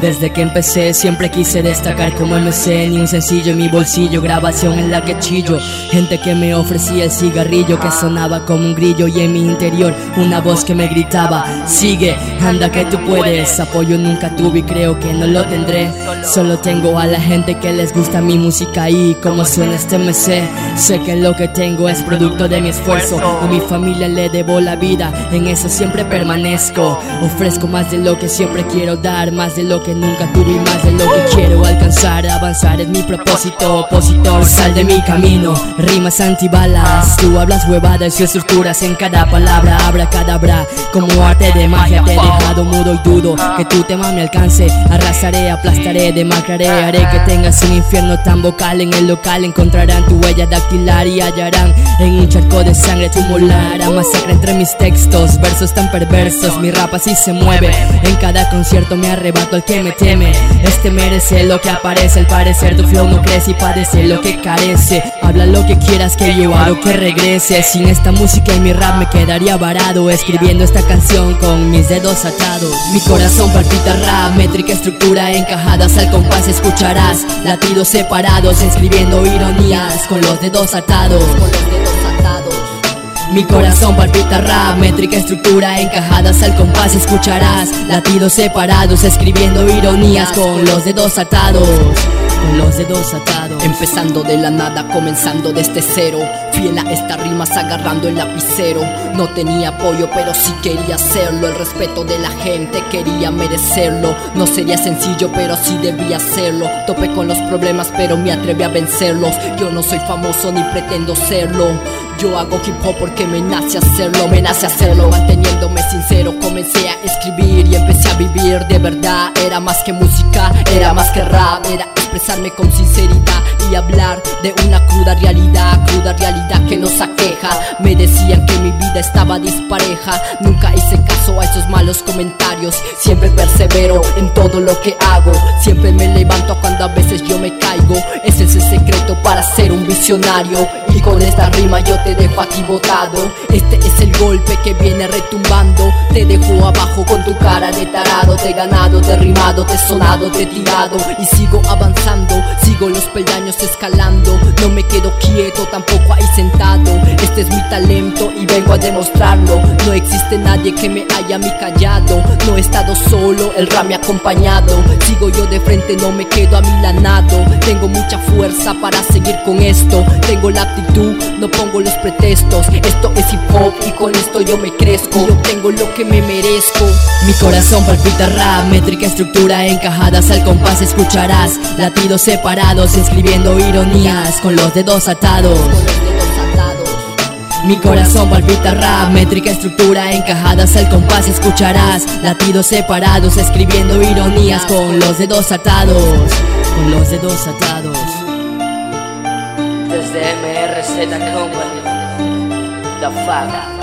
Desde que empecé siempre quise destacar como MC Ni un sencillo en mi bolsillo, grabación en la que chillo. Gente que me ofrecía el cigarrillo que sonaba como un grillo Y en mi interior una voz que me gritaba Sigue, anda que tú puedes Apoyo nunca tuve y creo que no lo tendré. Solo tengo a la gente que les gusta mi música y como suena este MC Sé que lo que tengo es producto de mi esfuerzo. A mi familia le debo la vida, en eso siempre permanezco. Ofrezco más de lo que siempre quiero dar, más de lo que que nunca tuve más de lo que quiero alcanzar. Avanzar es mi propósito, opositor Sal de mi camino, rimas antibalas Tú hablas huevadas y estructuras en cada palabra. Abra cadabra, como arte de magia. Te he dejado mudo y dudo que tu tema me alcance. Arrasaré, aplastaré, demacraré. Haré que tengas un infierno tan vocal. En el local encontrarán tu huella dactilar Y hallarán en un charco de sangre tu molar. Masacre entre mis textos, versos tan perversos. Mi rap así se mueve, en cada concierto me arrebato al que me teme. Este merece lo que aparece. Al parecer tu flow no crece y padece lo que carece. Habla lo que quieras que yo hago que regrese. Sin esta música y mi rap me quedaría varado Escribiendo esta canción con mis dedos atados. Mi corazón palpita rap, métrica estructura encajadas al compás. Escucharás Latidos separados escribiendo ironías con los dedos atados mi corazón palpita rap, métrica estructura encajadas al compás escucharás Latidos separados escribiendo ironías con los dedos atados con los dedos atados. Empezando de la nada, comenzando desde cero Fiel a estas rimas agarrando el lapicero. No tenía apoyo pero sí quería hacerlo. El respeto de la gente quería merecerlo. No sería sencillo pero sí debía hacerlo. Topé con los problemas pero me atreví a vencerlos. Yo no soy famoso ni pretendo serlo. Yo hago hip hop porque me nace hacerlo, me nace hacerlo. Manteniéndome sincero comencé a escribir y empecé a vivir. De verdad Era más que música, era más que rap, era expresarme con sinceridad y hablar de una cruda realidad, cruda realidad que nos aqueja. Me decían que mi vida estaba dispareja, nunca hice caso a esos malos comentarios. Siempre persevero en todo lo que hago, siempre me levanto cuando a veces yo me caigo. Ese es el secreto para ser un visionario. Y con esta rima yo te dejo aquí botado. Este es el golpe que viene retumbando. Te dejo abajo con tu cara de tarado. Te he ganado, te he rimado, te he sonado, te he tirado. Y sigo avanzando, sigo los peldaños escalando. No me quedo quieto, tampoco ahí sentado. Este es mi talento y vengo a demostrarlo. No existe nadie que me haya mi callado. No he estado solo, el rap me ha acompañado. Sigo yo de frente, no me quedo amilanado. Tengo mucha fuerza para seguir con esto. Tengo la actitud, no pongo los pretextos. Esto es hip hop y con esto yo me crezco. Yo tengo lo que me merezco. Mi corazón palpita rap, métrica estructura encajadas al compás escucharás. Latidos separados escribiendo ironías con los dedos atados. Mi corazón palpita rap, métrica estructura encajadas al compás escucharás latidos separados escribiendo ironías con los dedos atados, con los dedos atados. Desde MRZ Company, The Fuck,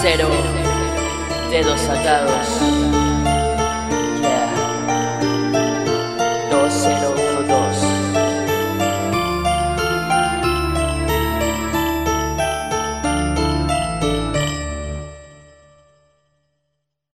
cero dedos atados.